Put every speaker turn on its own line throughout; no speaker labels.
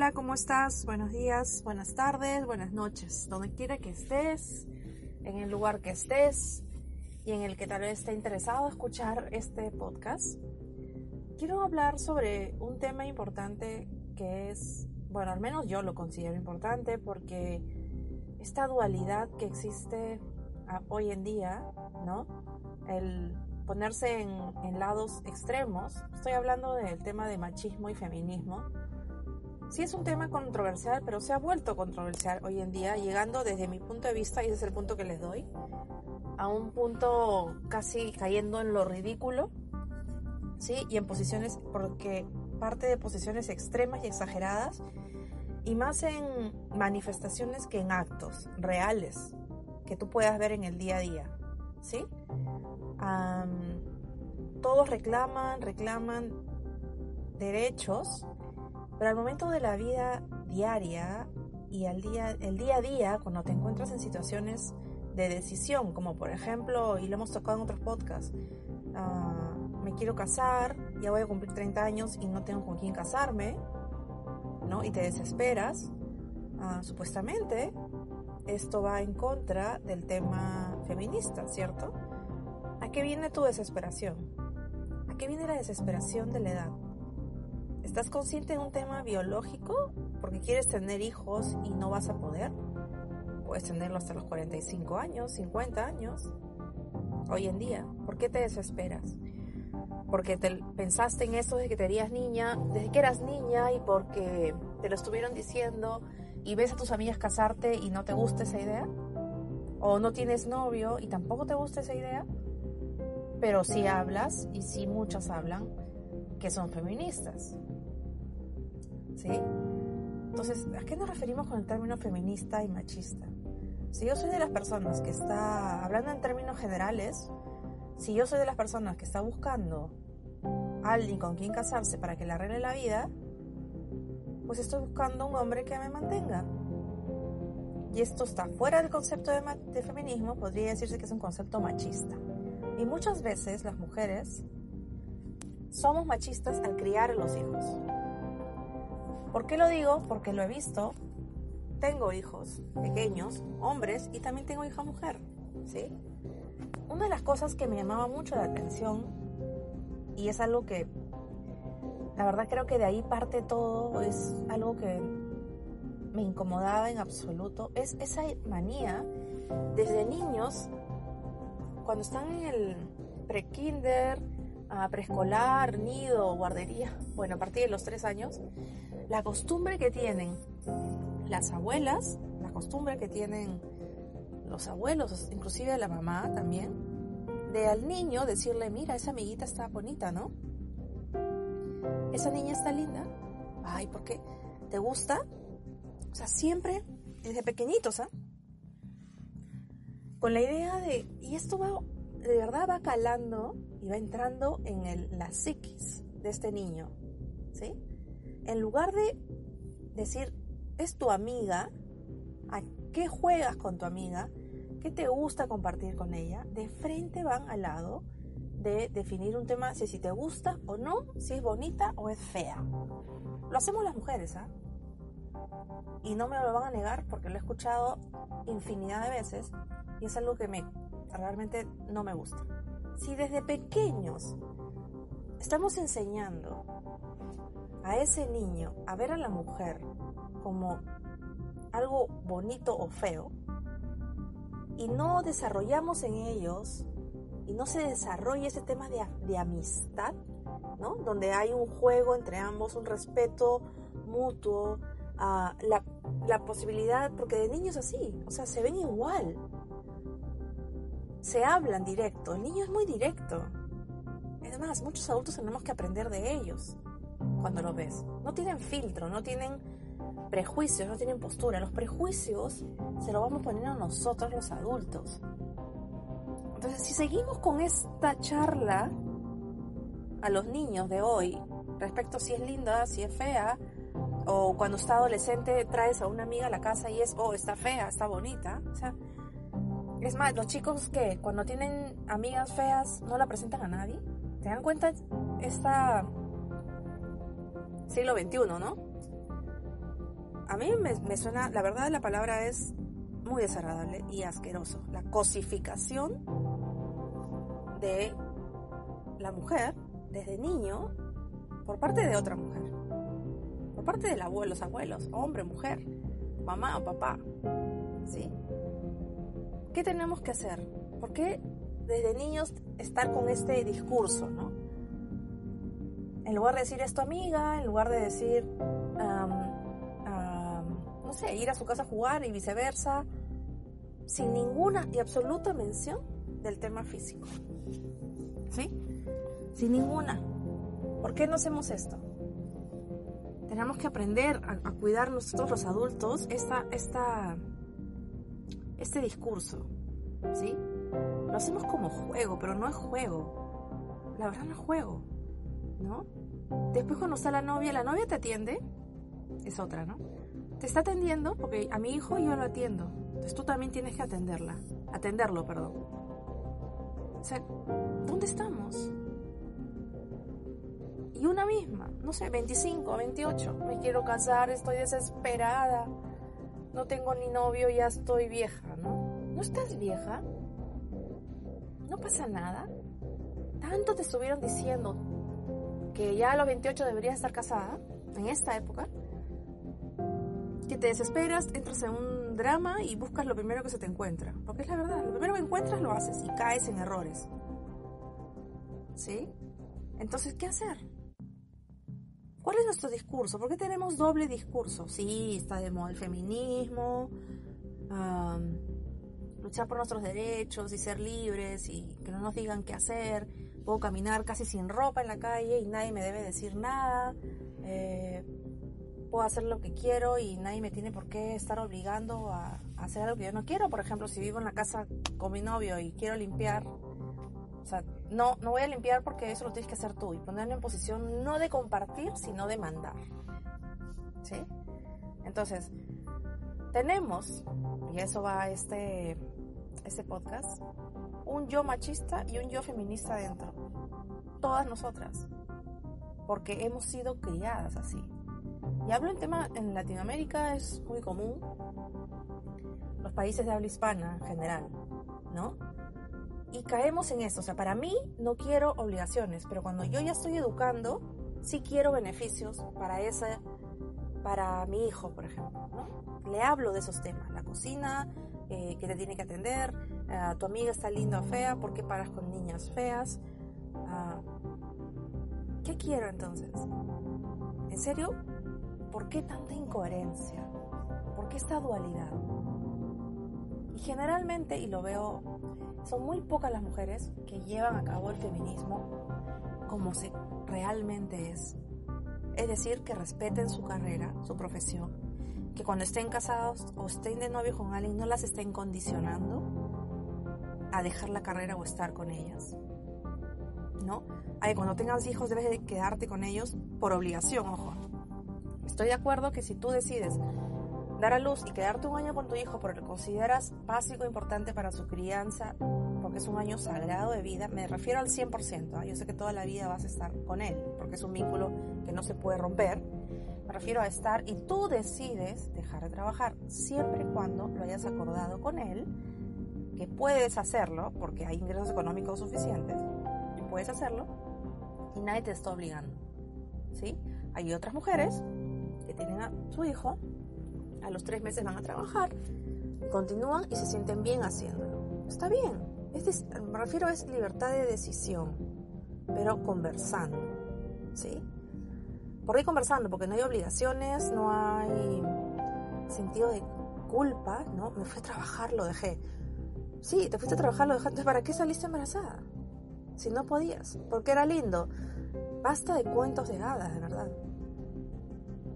Hola, ¿cómo estás? Buenos días, buenas tardes, buenas noches. Donde quiera que estés, en el lugar que estés y en el que tal vez esté interesado escuchar este podcast, quiero hablar sobre un tema importante que es, bueno, al menos yo lo considero importante porque esta dualidad que existe ah, hoy en día, ¿no? El ponerse en, en lados extremos, estoy hablando del tema de machismo y feminismo, Sí es un tema controversial, pero se ha vuelto controversial hoy en día, llegando desde mi punto de vista, y ese es el punto que les doy, a un punto casi cayendo en lo ridículo, ¿sí? Y en posiciones, porque parte de posiciones extremas y exageradas, y más en manifestaciones que en actos reales que tú puedas ver en el día a día, ¿sí? todos reclaman, reclaman derechos, pero al momento de la vida diaria y al día, el día a día, cuando te encuentras en situaciones de decisión, como por ejemplo, y lo hemos tocado en otros podcasts, ah, me quiero casar, ya voy a cumplir 30 años y no tengo con quién casarme, ¿no? Y te desesperas, ah, supuestamente esto va en contra del tema feminista, ¿cierto? ¿A qué viene tu desesperación? ¿A qué viene la desesperación de la edad? ¿Estás consciente de un tema biológico? Porque quieres tener hijos y no vas a poder. Puedes tenerlo hasta los 45 años, 50 años. Hoy en día, ¿por qué te desesperas? Porque te pensaste en eso desde que te eras niña, desde que eras niña y porque te lo estuvieron diciendo y ves a tus amigas casarte y no te gusta esa idea. O no tienes novio y tampoco te gusta esa idea. Pero sí hablas y sí muchas hablan que son feministas. ¿Sí? Entonces, ¿a qué nos referimos con el término feminista y machista? Si yo soy de las personas que está, hablando en términos generales, si yo soy de las personas que está buscando a alguien con quien casarse para que le arregle la vida, pues estoy buscando un hombre que me mantenga. Y esto está fuera del concepto de, de feminismo, podría decirse que es un concepto machista. Y muchas veces las mujeres somos machistas al criar a los hijos. ¿Por qué lo digo? Porque lo he visto. Tengo hijos pequeños, hombres, y también tengo hija mujer. ¿sí? Una de las cosas que me llamaba mucho la atención, y es algo que, la verdad creo que de ahí parte todo, es algo que me incomodaba en absoluto, es esa manía desde niños, cuando están en el pre-kinder, preescolar, nido, guardería, bueno, a partir de los tres años, la costumbre que tienen las abuelas, la costumbre que tienen los abuelos, inclusive la mamá también, de al niño decirle, mira, esa amiguita está bonita, ¿no? Esa niña está linda. Ay, ¿por qué? ¿Te gusta? O sea, siempre, desde pequeñitos, ¿ah? Con la idea de, y esto va, de verdad va calando y va entrando en el, la psiquis de este niño, ¿sí? En lugar de decir, es tu amiga, ¿a qué juegas con tu amiga? ¿Qué te gusta compartir con ella? De frente van al lado de definir un tema, si, te gusta o no, si es bonita o es fea. Lo hacemos las mujeres, ¿ah? Y no me lo van a negar porque lo he escuchado infinidad de veces y es algo que me realmente no me gusta. Si desde pequeños estamos enseñando a ese niño a ver a la mujer como algo bonito o feo y no desarrollamos en ellos y no se desarrolla ese tema de, amistad, ¿no? Donde hay un juego entre ambos, un respeto mutuo, ah, la, la posibilidad, porque de niños así, o sea, se ven igual, se hablan directo, el niño es muy directo, es más, muchos adultos tenemos que aprender de ellos cuando lo ves. No tienen filtro, no tienen prejuicios, no tienen postura. Los prejuicios se los vamos poniendo nosotros los adultos. Entonces, si seguimos con esta charla a los niños de hoy respecto a si es linda, si es fea, o cuando está adolescente traes a una amiga a la casa y es, oh, está fea, está bonita. O sea, es más, los chicos que cuando tienen amigas feas no la presentan a nadie. ¿Te dan cuenta esta siglo XXI, no? A mí me, suena, la verdad la palabra es muy desagradable y asqueroso. La cosificación de la mujer desde niño por parte de otra mujer. Por parte del abuelo, los abuelos, hombre, mujer, mamá o papá. ¿Sí? ¿Qué tenemos que hacer? ¿Por qué desde niños estar con este discurso, no? En lugar de decir esto amiga, en lugar de decir, no sé, ir a su casa a jugar y viceversa, sin ninguna y absoluta mención del tema físico. ¿Sí? Sin ninguna. ¿Por qué no hacemos esto? Tenemos que aprender a, cuidar nosotros los adultos esta, esta, este discurso. ¿Sí? Lo hacemos como juego, pero no es juego. La verdad no es juego. ¿No? Después cuando está la novia, la novia te atiende. Es otra, ¿no? Te está atendiendo porque a mi hijo yo lo atiendo. Entonces tú también tienes que atenderla. Atenderlo, perdón. O sea, ¿dónde estamos? Y una misma, no sé, 25, 28, me quiero casar, estoy desesperada, no tengo ni novio, ya estoy vieja, ¿no? ¿No estás vieja? No pasa nada. Tanto te estuvieron diciendo que ya a los 28 deberías estar casada, en esta época, que te desesperas, entras en un drama y buscas lo primero que se te encuentra. Porque es la verdad, lo primero que encuentras lo haces y caes en errores. ¿Sí? Entonces, ¿qué hacer? ¿Cuál es nuestro discurso? ¿Por qué tenemos doble discurso? Sí, está de moda el feminismo, luchar por nuestros derechos y ser libres y que no nos digan qué hacer. Puedo caminar casi sin ropa en la calle y nadie me debe decir nada. Eh, puedo hacer lo que quiero y nadie me tiene por qué estar obligando a, a hacer algo que yo no quiero. Por ejemplo, si vivo en la casa con mi novio y quiero limpiar, o sea, no, no voy a limpiar porque eso lo tienes que hacer tú y ponerme en posición no de compartir, sino de mandar. ¿Sí? Entonces, tenemos, y eso va este, este podcast, un yo machista y un yo feminista dentro. Todas nosotras. Porque hemos sido criadas así. Y hablo en tema, en Latinoamérica es muy común, los países de habla hispana en general, ¿no? y caemos en eso. O sea, para mí no quiero obligaciones, pero cuando yo ya estoy educando, sí quiero beneficios para ese, para mi hijo, por ejemplo. ¿no? Le hablo de esos temas. La cocina, eh, que te tiene que atender, eh, tu amiga está linda o fea, ¿por qué paras con niñas feas? Ah, ¿Qué quiero entonces? ¿En serio? ¿Por qué tanta incoherencia? ¿Por qué esta dualidad? Y generalmente, y lo veo son muy pocas las mujeres que llevan a cabo el feminismo como se realmente es. Es decir, que respeten su carrera, su profesión, que cuando estén casados o estén de novio con alguien no las estén condicionando a dejar la carrera o estar con ellas. ¿No? Ay, cuando tengas hijos debes de quedarte con ellos por obligación, ojo. Estoy de acuerdo que si tú decides dar a luz y quedarte un año con tu hijo porque lo consideras básico e importante para su crianza, porque es un año sagrado de vida, me refiero al 100%, ¿ah? yo sé que toda la vida vas a estar con él, porque es un vínculo que no se puede romper, me refiero a estar y tú decides dejar de trabajar siempre y cuando lo hayas acordado con él, que puedes hacerlo, porque hay ingresos económicos suficientes, y puedes hacerlo, y nadie te está obligando, ¿sí? Hay otras mujeres que tienen a su hijo a los tres meses van a trabajar, continúan y se sienten bien haciéndolo. Está bien, me refiero es libertad de decisión, pero conversando, ¿sí? ¿Por qué conversando? Porque no hay obligaciones, no hay sentido de culpa, ¿no? Me fui a trabajar, lo dejé. Sí, te fuiste a trabajar, lo dejaste. ¿para qué saliste embarazada? si no podías? Porque era lindo. Basta de cuentos de hadas, de verdad.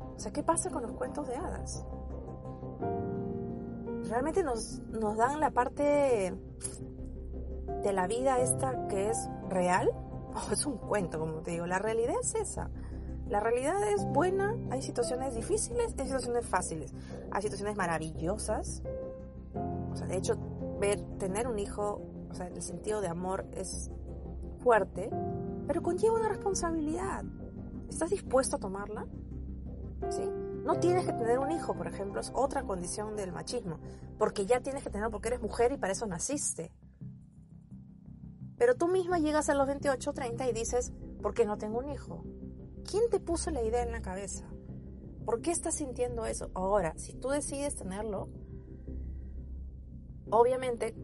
O sea, ¿qué pasa con los cuentos de hadas? Realmente nos, nos dan la parte de la vida esta que es real o es un cuento, como te digo. La realidad es esa. La realidad es buena, hay situaciones difíciles, hay situaciones fáciles, hay situaciones maravillosas. O sea, de hecho, tener un hijo, o sea, el sentido de amor es fuerte, pero conlleva una responsabilidad. ¿Estás dispuesto a tomarla? ¿Sí? No tienes que tener un hijo, por ejemplo, es otra condición del machismo, porque ya tienes que tenerlo porque eres mujer y para eso naciste. Pero tú misma llegas a los 28, 30 y dices, ¿por qué no tengo un hijo? ¿Quién te puso la idea en la cabeza? ¿Por qué estás sintiendo eso? Ahora, si tú decides tenerlo, obviamente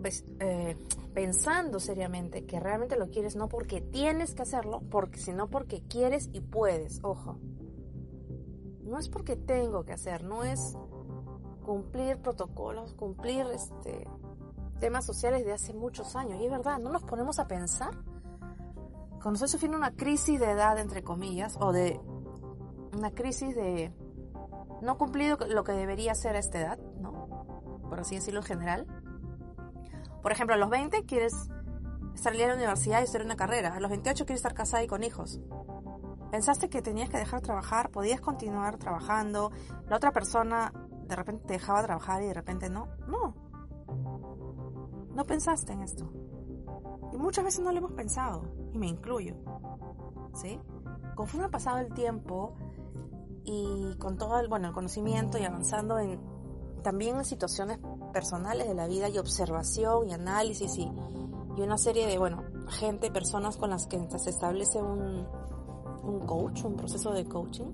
eh, pensando seriamente que realmente lo quieres, no porque tienes que hacerlo, porque, sino porque quieres y puedes, ojo. No es porque tengo que hacer, no es cumplir protocolos, cumplir este, temas sociales de hace muchos años. Y es verdad, no nos ponemos a pensar cuando estoy sufriendo una crisis de edad, entre comillas, o de una crisis de no cumplido lo que debería ser a esta edad, ¿no? Por así decirlo en general. Por ejemplo, a los 20 quieres salir a la universidad y hacer una carrera. A los 28 quieres estar casada y con hijos. Pensaste que tenías que dejar de trabajar, podías continuar trabajando. La otra persona de repente te dejaba trabajar y de repente no. No. No pensaste en esto. Y muchas veces no lo hemos pensado, y me incluyo. ¿Sí? Conforme ha pasado el tiempo y con todo el, bueno, el conocimiento y avanzando en también en situaciones personales de la vida y observación y análisis y, y una serie de, bueno, gente, personas con las que se establece un, un coach, un proceso de coaching,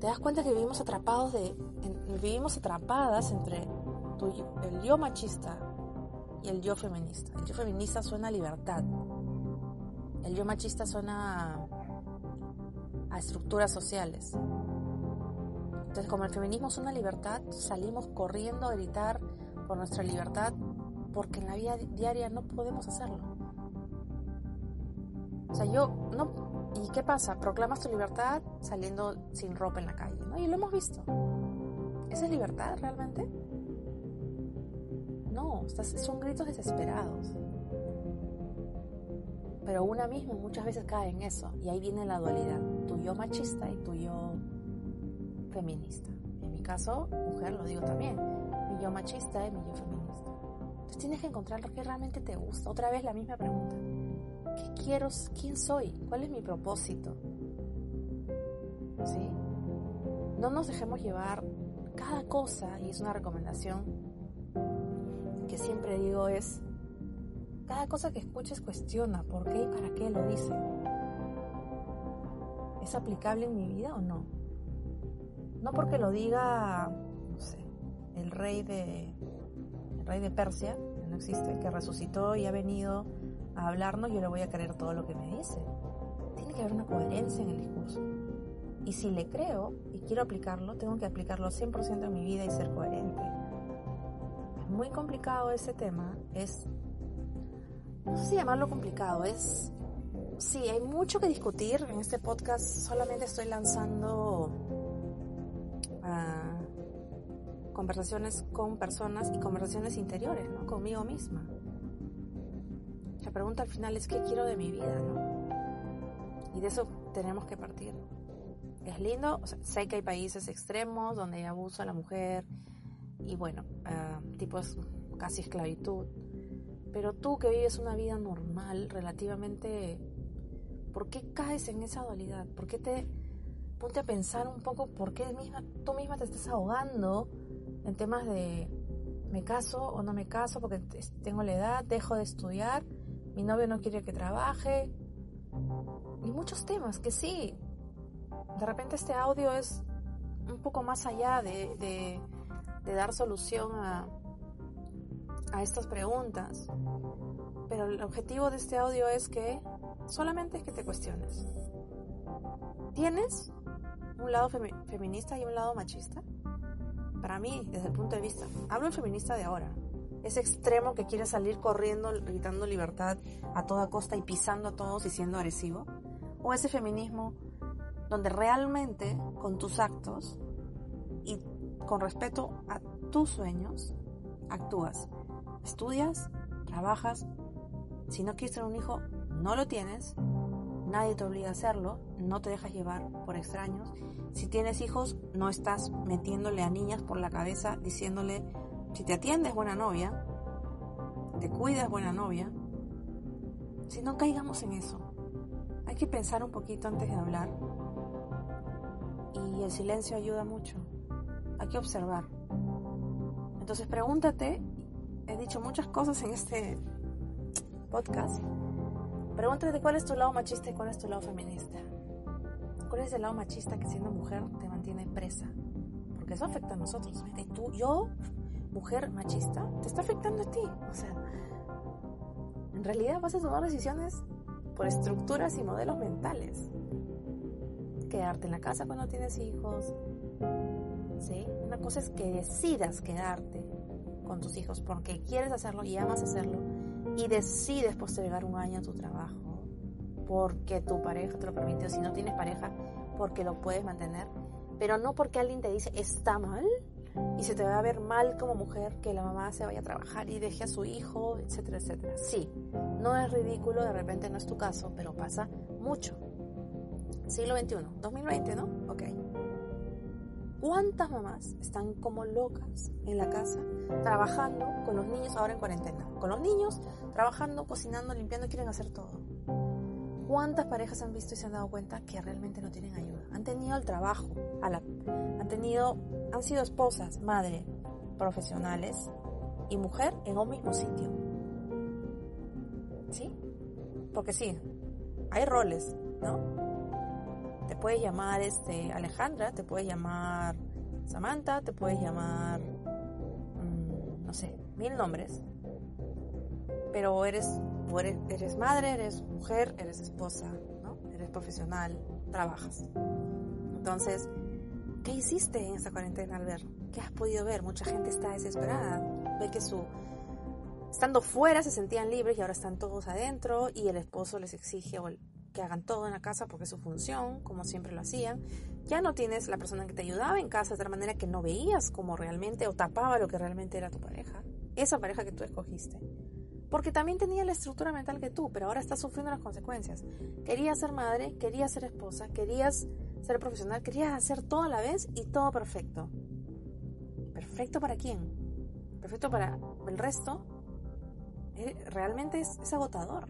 te das cuenta que vivimos atrapados de, vivimos atrapadas entre el yo machista y el yo feminista. El yo feminista suena a libertad. El yo machista suena a, estructuras sociales. Entonces, como el feminismo suena a libertad, salimos corriendo a gritar por nuestra libertad porque en la vida diaria no podemos hacerlo. O sea, yo no... ¿Y qué pasa? Proclamas tu libertad saliendo sin ropa en la calle, ¿no? Y lo hemos visto. ¿Esa es libertad realmente? No, son gritos desesperados. Pero una misma muchas veces cae en eso y ahí viene la dualidad, tu yo machista y tu yo feminista. En mi caso, mujer, lo digo también, yo machista y mi yo feminista. Entonces tienes que encontrar lo que realmente te gusta. Otra vez la misma pregunta. ¿Qué quiero? ¿Quién soy? ¿Cuál es mi propósito? ¿Sí? No nos dejemos llevar cada cosa, y es una recomendación que siempre digo es, cada cosa que escuches cuestiona por qué y para qué lo dice. ¿Es aplicable en mi vida o no? No porque lo diga, el rey de, el rey de Persia, que no existe, que resucitó y ha venido a hablarnos, yo le voy a creer todo lo que me dice. Tiene que haber una coherencia en el discurso. Y si le creo y quiero aplicarlo, tengo que aplicarlo 100% en mi vida y ser coherente muy complicado ese tema es, no sé si llamarlo complicado, es, sí, hay mucho que discutir. En este podcast solamente estoy lanzando conversaciones con personas y conversaciones interiores, ¿no? Conmigo misma. La pregunta al final es qué quiero de mi vida, ¿no? Y de eso tenemos que partir. Es lindo, sé que hay países extremos donde hay abuso a la mujer, y bueno, uh, tipo es casi esclavitud. Pero tú que vives una vida normal, relativamente, ¿por qué caes en esa dualidad? ¿Por qué te ponte a pensar un poco por qué misma, tú misma te estás ahogando en temas de me caso o no me caso porque tengo la edad, dejo de estudiar, mi novio no quiere que trabaje y muchos temas que sí, de repente este audio es un poco más allá de dar solución a estas preguntas. Pero el objetivo de este audio es que solamente es que te cuestiones. ¿Tienes un lado feminista y un lado machista? Para mí, desde el punto de vista, hablo el feminista de ahora, ese extremo que quiere salir corriendo, gritando libertad a toda costa y pisando a todos y siendo agresivo, o ese feminismo donde realmente con tus actos y con respeto a tus sueños actúas, estudias, trabajas, si no quieres tener un hijo, no lo tienes, nadie te obliga a hacerlo, no te dejas llevar por extraños. Si tienes hijos, no estás metiéndole a niñas por la cabeza diciéndole, si te atiendes buena novia, te cuidas buena novia, si no caigamos en eso. Hay que pensar un poquito antes de hablar. Y el silencio ayuda mucho. Hay que observar. Entonces pregúntate, he dicho muchas cosas en este podcast, pregúntate cuál es tu lado machista y cuál es tu lado feminista. ¿Cuál es el lado machista que siendo mujer te mantiene presa? Porque eso afecta a nosotros. Y tú, yo, mujer machista, te está afectando a ti. O sea, en realidad vas a tomar decisiones por estructuras y modelos mentales. Quedarte en la casa cuando tienes hijos. ¿Sí? Una cosa es que decidas quedarte con tus hijos porque quieres hacerlo y amas hacerlo y decides postergar un año tu trabajo porque tu pareja te lo permite, o si no tienes pareja, porque lo puedes mantener, pero no porque alguien te dice está mal y se te va a ver mal como mujer que la mamá se vaya a trabajar y deje a su hijo, etcétera, etcétera. Sí, no es ridículo, de repente no es tu caso, pero pasa mucho. Siglo XXI, 2020, ¿no? ¿Cuántas mamás están como locas en la casa, trabajando con los niños ahora en cuarentena? Con los niños, trabajando, cocinando, limpiando, quieren hacer todo. ¿Cuántas parejas han visto y se han dado cuenta que realmente no tienen ayuda? Han tenido el trabajo, han tenido, han sido esposas, madre, profesionales y mujer en un mismo sitio. ¿Sí? Porque sí, hay roles, ¿no? Te puedes llamar este Alejandra, te puedes llamar Samantha, te puedes llamar mm, no sé, mil nombres. Pero eres, eres, eres madre, eres mujer, eres esposa, ¿no? Eres profesional, trabajas. Entonces, ¿qué hiciste en esta cuarentena al ver? ¿Qué has podido ver? Mucha gente está desesperada. Ve que su estando fuera se sentían libres y ahora están todos adentro y el esposo les exige o el que hagan todo en la casa porque es su función, como siempre lo hacían. Ya no tienes la persona que te ayudaba en casa de tal manera que no veías como realmente o tapaba lo que realmente era tu pareja, esa pareja que tú escogiste. Porque también tenía la estructura mental que tú, pero ahora estás sufriendo las consecuencias. Querías ser madre, querías ser esposa, querías ser profesional, querías hacer todo a la vez y todo perfecto. ¿Perfecto para quién? ¿Perfecto para el resto? Eh, realmente es agotador.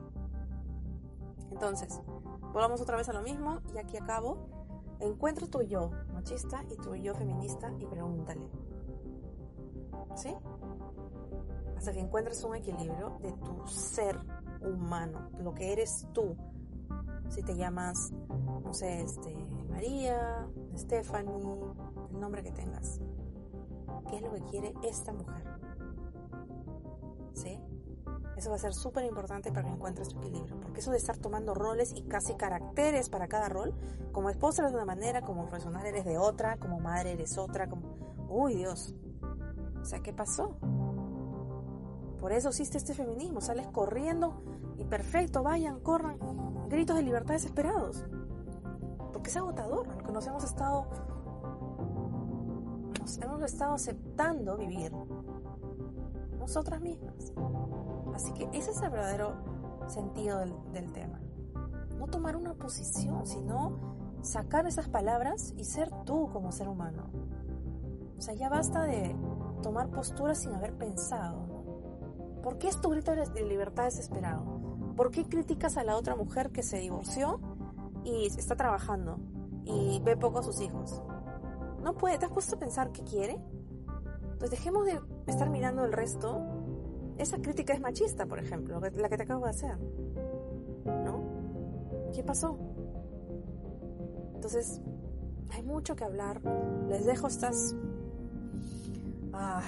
Entonces, volvamos otra vez a lo mismo y aquí acabo. Encuentra tu yo machista y tu yo feminista y pregúntale. ¿Sí? Hasta que encuentres un equilibrio de tu ser humano, lo que eres tú. Si te llamas, no sé, este, María, Stephanie, el nombre que tengas. ¿Qué es lo que quiere esta mujer? ¿Sí? Eso va a ser súper importante para que encuentres tu equilibrio. Porque eso de estar tomando roles y casi caracteres para cada rol, como esposa eres de una manera, como profesional eres de otra, como madre eres otra, como... Uy Dios. O sea, ¿qué pasó? Por eso existe este feminismo. Sales corriendo y perfecto, vayan, corran. Gritos de libertad desesperados. Porque es agotador. Lo que nos hemos estado... Nos hemos estado aceptando vivir. Nosotras mismas. Así que ese es el verdadero sentido del, tema. No tomar una posición, sino sacar esas palabras y ser tú como ser humano. O sea, ya basta de tomar posturas sin haber pensado. ¿Por qué es tu grito de libertad desesperado? ¿Por qué criticas a la otra mujer que se divorció y está trabajando y ve poco a sus hijos? No puede, ¿te has puesto a pensar qué quiere? Entonces dejemos de estar mirando el resto esa crítica es machista, por ejemplo, la que te acabo de hacer. ¿No? ¿Qué pasó? Entonces, hay mucho que hablar. Les dejo estas ah,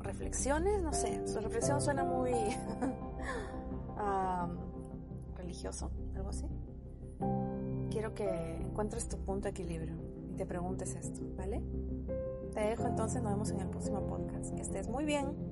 reflexiones, no sé, su reflexión suena muy ah, religioso, algo así. Quiero que encuentres tu punto de equilibrio y te preguntes esto, ¿vale? Te dejo entonces, nos vemos en el próximo podcast. Que estés muy bien.